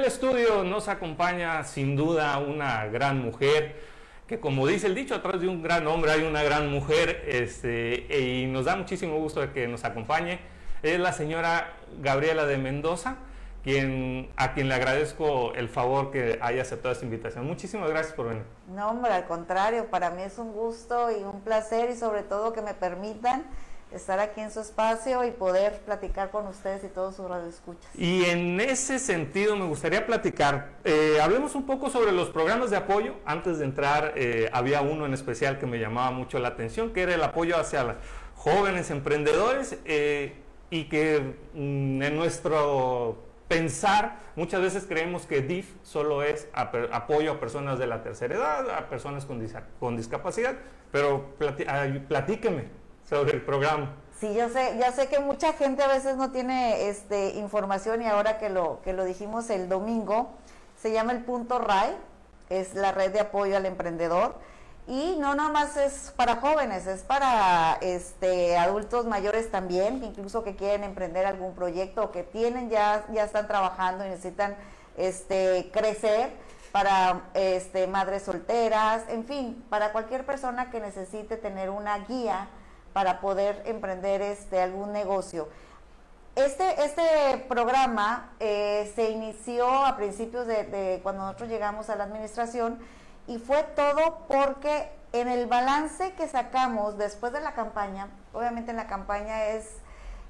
del estudio nos acompaña sin duda una gran mujer, que como dice el dicho, atrás de un gran hombre hay una gran mujer, este, y nos da muchísimo gusto que nos acompañe. Es la señora Gabriela de Mendoza, quien, a quien le agradezco el favor que haya aceptado esta invitación. Muchísimas gracias por venir. No, hombre, al contrario, para mí es un gusto y un placer y sobre todo que me permitan estar aquí en su espacio y poder platicar con ustedes y todos sus radioescuchas. Y en ese sentido me gustaría platicar, eh, hablemos un poco sobre los programas de apoyo. Antes de entrar, eh, había uno en especial que me llamaba mucho la atención, que era el apoyo hacia los jóvenes emprendedores eh, y que mm, en nuestro pensar, muchas veces creemos que DIF solo es apoyo a personas de la tercera edad, a personas con, con discapacidad, pero platíqueme sobre el programa. Sí, yo sé, ya sé que mucha gente a veces no tiene este, información y ahora que lo, que lo dijimos el domingo, se llama el Punto RAI, es la red de apoyo al emprendedor. Y no nomás es para jóvenes, es para este, adultos mayores también, incluso que quieren emprender algún proyecto o que tienen ya, ya están trabajando y necesitan este, crecer para este, madres solteras, en fin, para cualquier persona que necesite tener una guía para poder emprender este, algún negocio. Este, este programa eh, se inició a principios de, cuando nosotros llegamos a la administración y fue todo porque en el balance que sacamos después de la campaña, obviamente en la campaña es,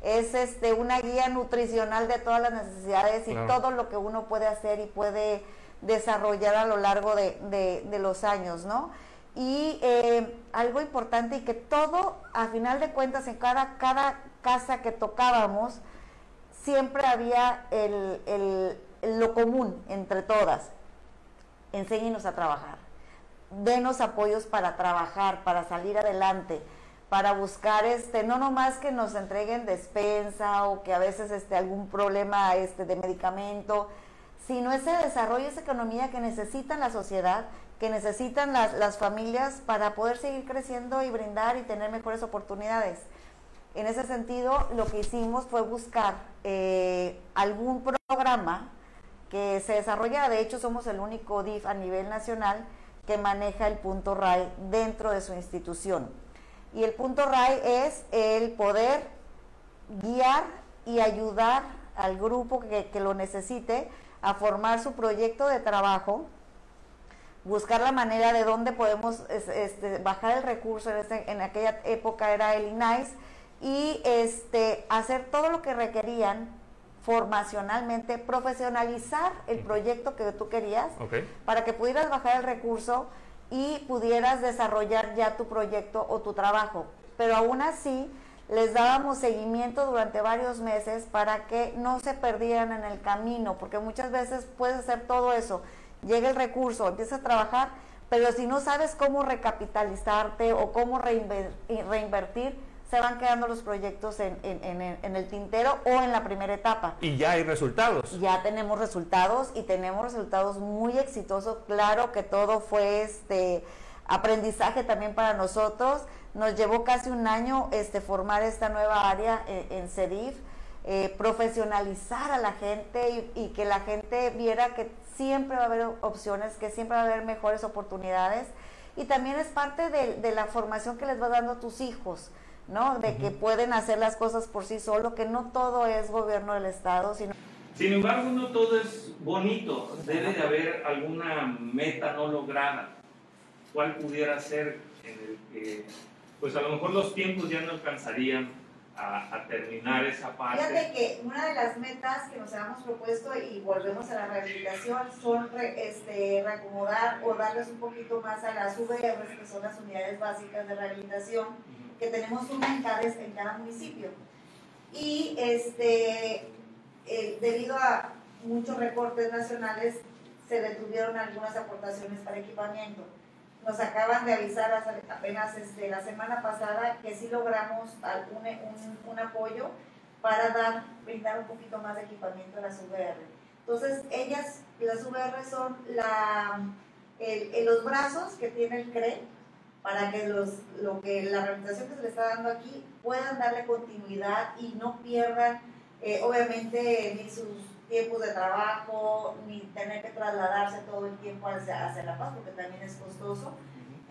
es este, una guía nutricional de todas las necesidades y todo lo que uno puede hacer y puede desarrollar a lo largo de, de, de los años, ¿no? Y eh, algo importante y que todo, a final de cuentas, en cada, cada casa que tocábamos, siempre había el, lo común entre todas. Enséñenos a trabajar. Denos apoyos para trabajar, para salir adelante, para buscar este, no nomás que nos entreguen despensa o que a veces este, algún problema este, de medicamento, sino ese desarrollo, esa economía que necesita la sociedad que necesitan las, familias para poder seguir creciendo y brindar y tener mejores oportunidades. En ese sentido, lo que hicimos fue buscar eh, algún programa que se desarrolla, de hecho somos el único DIF a nivel nacional que maneja el punto RAI dentro de su institución. Y el punto RAI es el poder guiar y ayudar al grupo que lo necesite a formar su proyecto de trabajo buscar la manera de dónde podemos este, bajar el recurso, en, este, en, aquella época era el INAIS, y este, hacer todo lo que requerían formacionalmente, profesionalizar el proyecto que tú querías, para que pudieras bajar el recurso y pudieras desarrollar ya tu proyecto o tu trabajo. Pero aún así, les dábamos seguimiento durante varios meses para que no se perdieran en el camino, porque muchas veces puedes hacer todo eso, llega el recurso, empiezas a trabajar, pero si no sabes cómo recapitalizarte o cómo reinvertir, se van quedando los proyectos en, el tintero o en la primera etapa. Y ya hay resultados. Ya tenemos resultados y tenemos resultados muy exitosos. Claro que todo fue este aprendizaje también para nosotros. Nos llevó casi un año este, formar esta nueva área en, en CEDIF, eh, profesionalizar a la gente y, y que la gente viera que siempre va a haber opciones, que siempre va a haber mejores oportunidades. Y también es parte de, la formación que les va dando a tus hijos, ¿no? De que pueden hacer las cosas por sí solo, que no todo es gobierno del Estado, sino... Sin embargo, no todo es bonito, debe de haber alguna meta no lograda. ¿Cuál pudiera ser en el que, pues a lo mejor los tiempos ya no alcanzarían a, terminar esa parte. Fíjate que una de las metas que nos habíamos propuesto y volvemos a la rehabilitación son este, reacomodar o darles un poquito más a las UVRs, que son las unidades básicas de rehabilitación, que tenemos una en cada, en cada municipio. Y este, eh, debido a muchos recortes nacionales, se detuvieron algunas aportaciones para equipamiento nos acaban de avisar apenas este, la semana pasada que sí logramos un, un, apoyo para dar, brindar un poquito más de equipamiento a las VR. Entonces, ellas, las VR son la, el, los brazos que tiene el CRE para que, los, lo que la rehabilitación que se le está dando aquí puedan darle continuidad y no pierdan, eh, obviamente, ni sus tiempos de trabajo, ni tener que trasladarse todo el tiempo hacia, hacia La Paz, porque también es costoso.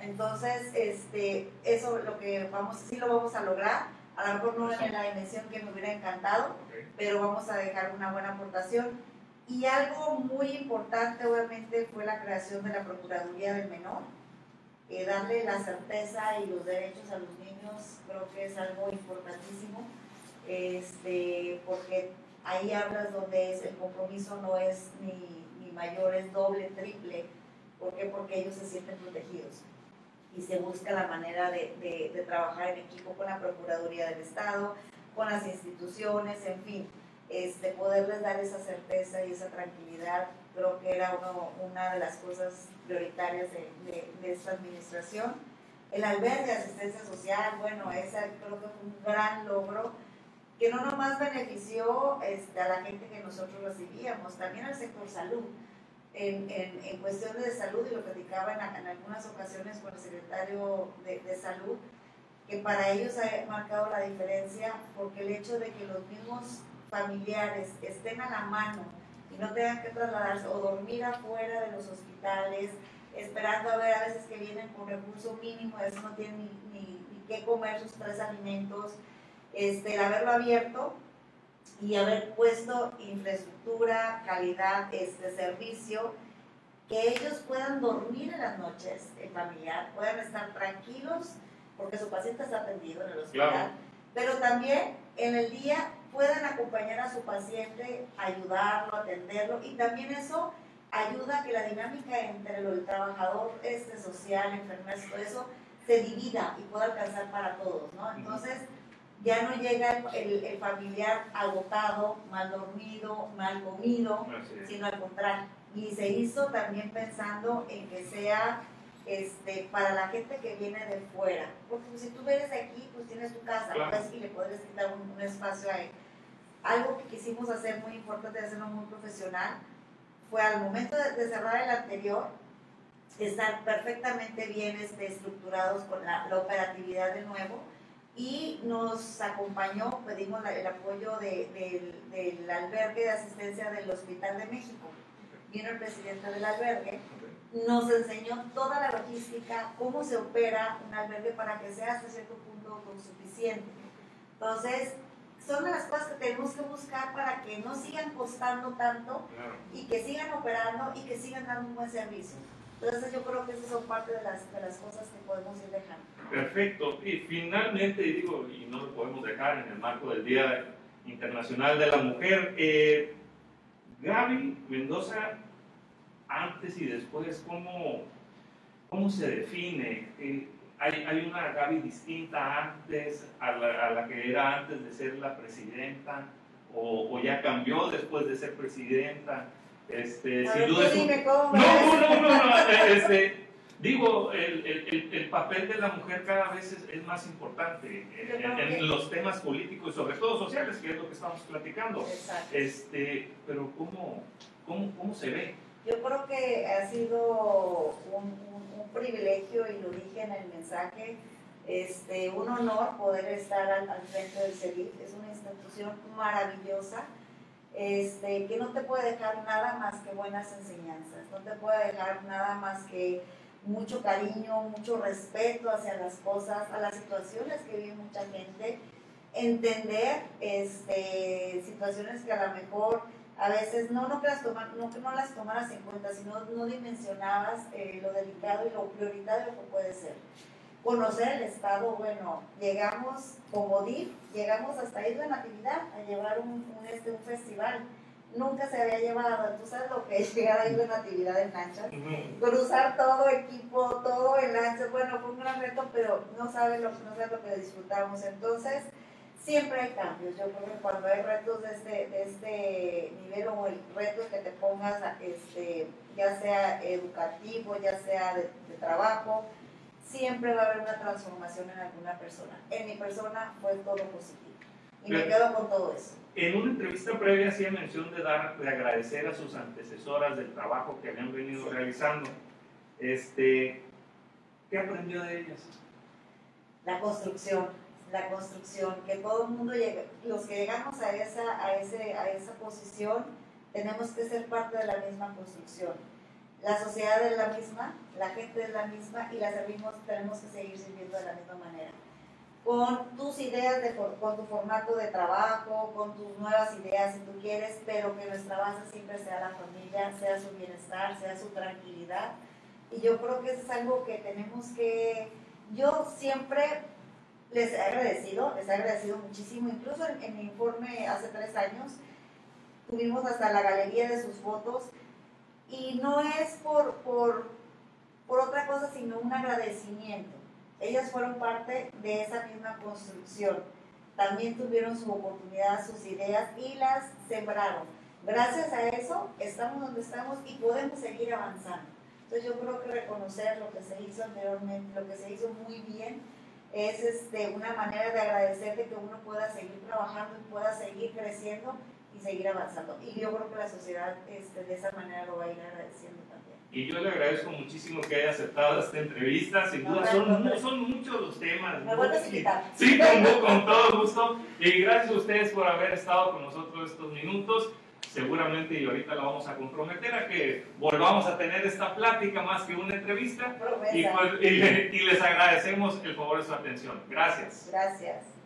Entonces, este, eso lo que vamos, sí lo vamos a lograr. A lo mejor no en la dimensión que me hubiera encantado, pero vamos a dejar una buena aportación. Y algo muy importante, obviamente, fue la creación de la Procuraduría del Menor. Eh, darle la certeza y los derechos a los niños creo que es algo importantísimo, este, porque ahí hablas donde es, el compromiso no es ni, ni mayor, es doble, triple. ¿Por qué? Porque ellos se sienten protegidos y se busca la manera de, de, trabajar en equipo con la Procuraduría del Estado, con las instituciones, en fin, este, poderles dar esa certeza y esa tranquilidad, creo que era uno, una de las cosas prioritarias de, de, esta administración. El albergue de asistencia social, bueno, ese creo que fue un gran logro que no nomás benefició este, a la gente que nosotros recibíamos, también al sector salud. En, en, en, cuestiones de salud, y lo platicaba en, en algunas ocasiones con el secretario de, de, Salud, que para ellos ha marcado la diferencia porque el hecho de que los mismos familiares estén a la mano y no tengan que trasladarse o dormir afuera de los hospitales, esperando a ver a veces que vienen con recurso mínimo, a veces no tienen ni, ni, ni qué comer sus tres alimentos, este, el haberlo abierto y haber puesto infraestructura, calidad este servicio, que ellos puedan dormir en las noches en familiar, puedan estar tranquilos porque su paciente está atendido en el hospital, pero también en el día puedan acompañar a su paciente, ayudarlo, atenderlo y también eso ayuda a que la dinámica entre el trabajador este, social, enfermero, todo eso se divida y pueda alcanzar para todos, ¿no? Entonces, ya no llega el, familiar agotado, mal dormido, mal comido, sino al contrario. Y se hizo también pensando en que sea este, para la gente que viene de fuera. Porque si tú vienes de aquí, pues tienes tu casa, pues, y le puedes quitar un, espacio ahí. Algo que quisimos hacer muy importante, hacerlo muy profesional, fue al momento de, cerrar el anterior, estar perfectamente bien este, estructurados con la, la operatividad de nuevo y nos acompañó, pedimos el apoyo de, del albergue de asistencia del Hospital de México. Vino el presidente del albergue, nos enseñó toda la logística, cómo se opera un albergue para que sea hasta cierto punto suficiente. Entonces, son las cosas que tenemos que buscar para que no sigan costando tanto y que sigan operando y que sigan dando un buen servicio. Entonces yo creo que esas son parte de las, de las cosas que podemos ir dejando. Perfecto. Y finalmente, digo, y no lo podemos dejar en el marco del Día Internacional de la Mujer, eh, Gaby Mendoza, antes y después, ¿cómo, cómo se define? Eh, hay, hay, una Gaby distinta antes a la, a la, que era antes de ser la presidenta? ¿O ya cambió después de ser presidenta? Este, sin duda no, no, no, no, este, digo, el, el, el, papel de la mujer cada vez es, más importante en, los temas políticos y sobre todo sociales, que es lo que estamos platicando. Este, pero ¿cómo, cómo, cómo se ve? Yo creo que ha sido un, un, un, privilegio, y lo dije en el mensaje, este, un honor poder estar al, al frente del CEDIF. Es una institución maravillosa este, que no te puede dejar nada más que buenas enseñanzas, no te puede dejar nada más que mucho cariño, mucho respeto hacia las cosas, a las situaciones que vive mucha gente, entender este, situaciones que a lo mejor a veces no, no, las tomar, no no las tomaras en cuenta, sino no dimensionabas eh, lo delicado y lo prioritario que puede ser conocer el Estado, bueno, llegamos como DIF, llegamos hasta Isla Natividad a llevar un, un, este, un festival. Nunca se había llevado, tú sabes lo que es llegar a Isla Natividad en lancha, cruzar todo equipo, todo en lancha, bueno, fue un gran reto, pero no sabes lo, no sabes lo que disfrutamos. Entonces, siempre hay cambios. Yo creo que cuando hay retos de este, de este nivel o el reto que te pongas, este, ya sea educativo, ya sea de, de trabajo, siempre va a haber una transformación en alguna persona. En mi persona fue todo positivo. Y me quedo con todo eso. En una entrevista previa hacía mención de, dar, de agradecer a sus antecesoras del trabajo que habían venido realizando. Este, ¿Qué aprendió de ellas? La construcción, la construcción, que todo el mundo, llegue, los que llegamos a esa, a, ese, a esa posición, tenemos que ser parte de la misma construcción. La sociedad es la misma, la gente es la misma y la servimos, tenemos que seguir sirviendo de la misma manera. Con tus ideas, de, con tu formato de trabajo, con tus nuevas ideas si tú quieres, pero que nuestra base siempre sea la familia, sea su bienestar, sea su tranquilidad. Y yo creo que eso es algo que tenemos que, yo siempre les he agradecido, les he agradecido muchísimo, incluso en, en mi informe hace tres años, tuvimos hasta la galería de sus fotos y no es por, por, por otra cosa, sino un agradecimiento. Ellas fueron parte de esa misma construcción. También tuvieron su oportunidad, sus ideas y las sembraron. Gracias a eso estamos donde estamos y podemos seguir avanzando. Entonces yo creo que reconocer lo que se hizo anteriormente, lo que se hizo muy bien, es este, una manera de agradecer de que uno pueda seguir trabajando y pueda seguir creciendo y seguir avanzando. Y yo creo que la sociedad este, de esa manera lo va a ir agradeciendo también. Y yo le agradezco muchísimo que haya aceptado esta entrevista. Sin duda, son, son, muchos los temas. Me vuelves a invitar. Sí, con, con todo gusto. Y gracias a ustedes por haber estado con nosotros estos minutos seguramente y ahorita la vamos a comprometer a que volvamos a tener esta plática más que una entrevista y, pues, y, y, les agradecemos el favor de su atención. Gracias. Gracias.